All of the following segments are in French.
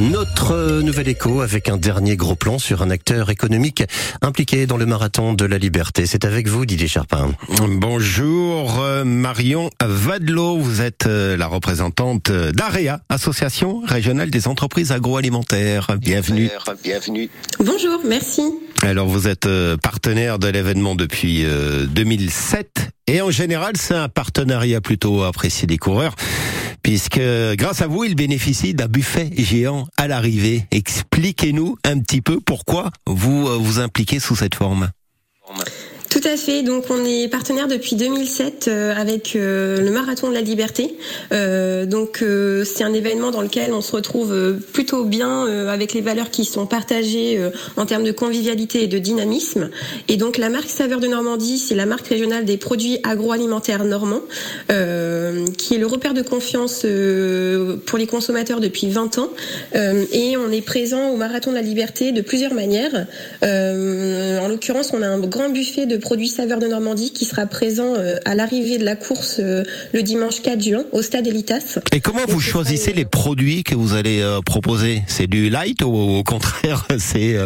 Notre nouvel écho avec un dernier gros plan sur un acteur économique impliqué dans le marathon de la liberté. C'est avec vous Didier Charpin. Bonjour euh, Marion Vadelot, vous êtes euh, la représentante d'AREA, Association régionale des entreprises agroalimentaires. Bienvenue. Bienvenue. Bonjour, merci. Alors vous êtes euh, partenaire de l'événement depuis 2007 et en général c'est un partenariat plutôt apprécié des coureurs puisque grâce à vous, il bénéficie d'un buffet géant à l'arrivée. Expliquez-nous un petit peu pourquoi vous euh, vous impliquez sous cette forme. À fait. Donc on est partenaire depuis 2007 euh, avec euh, le Marathon de la Liberté. Euh, donc c'est un événement dans lequel on se retrouve plutôt bien avec les valeurs qui sont partagées en termes de convivialité et de dynamisme. Et donc la marque Saveur de Normandie, c'est la marque régionale des produits agroalimentaires normands, qui est le repère de confiance pour les consommateurs depuis 20 ans. et on est présent au Marathon de la Liberté de plusieurs manières. en l'occurrence, on a un grand buffet de produit Saveur de Normandie qui sera présent euh, à l'arrivée de la course euh, le dimanche 4 juin au stade Elitas. Et comment vous choisissez les produits que vous allez euh, proposer? C'est du light ou au contraire c'est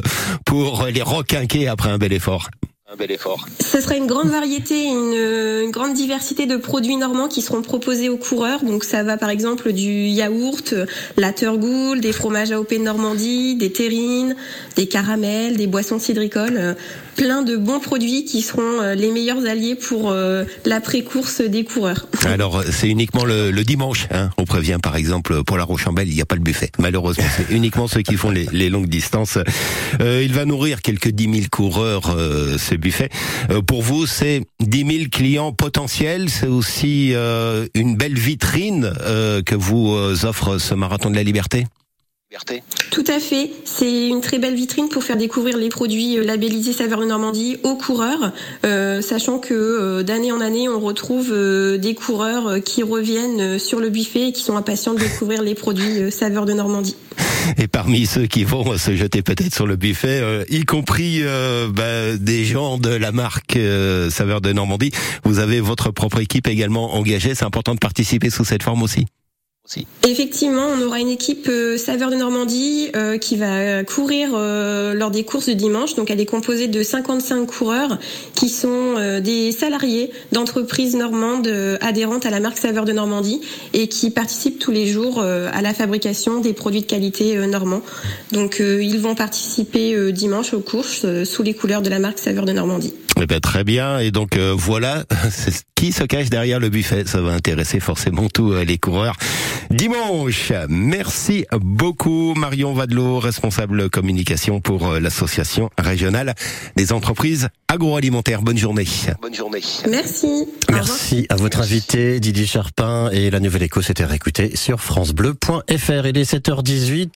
pour les requinquer après un bel effort? Un bel effort. Ce sera une grande variété, une, une, grande diversité de produits normands qui seront proposés aux coureurs. Donc ça va par exemple du yaourt, la turgoule, des fromages AOP de Normandie, des terrines, des caramels, des boissons cidricoles plein de bons produits qui seront euh, les meilleurs alliés pour euh, l'après-course des coureurs. Alors c'est uniquement le, dimanche, hein. on prévient par exemple pour la Rochambelle, il n'y a pas le buffet. Malheureusement, c'est uniquement ceux qui font les, longues distances. Euh, il va nourrir quelques 10 000 coureurs buffet. pour vous, c'est 10 000 clients potentiels, c'est aussi une belle vitrine que vous offre ce marathon de la liberté tout à fait. C'est une très belle vitrine pour faire découvrir les produits euh, labellisés Saveur de Normandie aux coureurs, euh, sachant que euh, d'année en année, on retrouve des coureurs qui reviennent sur le buffet et qui sont impatients de découvrir les produits Saveur de Normandie. Et parmi ceux qui vont se jeter peut-être sur le buffet, y compris bah, des gens de la marque Saveur de Normandie, vous avez votre propre équipe également engagée. C'est important de participer sous cette forme aussi. Effectivement, on aura une équipe euh, Saveur de Normandie euh, qui va courir euh, lors des courses de dimanche. Donc, elle est composée de 55 coureurs qui sont des salariés d'entreprises normandes adhérentes à la marque Saveur de Normandie et qui participent tous les jours à la fabrication des produits de qualité normands. Donc, ils vont participer dimanche aux courses sous les couleurs de la marque Saveur de Normandie. Eh ben, très bien. Et donc voilà, qui se cache derrière le buffet. Ça va intéresser forcément tous les coureurs dimanche. Merci beaucoup Marion Vadelot, responsable communication pour euh, l'association régionale des entreprises agroalimentaires. Bonne journée. Bonne journée. Merci. Merci à votre invité Didier Charpin et la Nouvelle Éco s'était réécoutée sur francebleu.fr. Il est 7h18.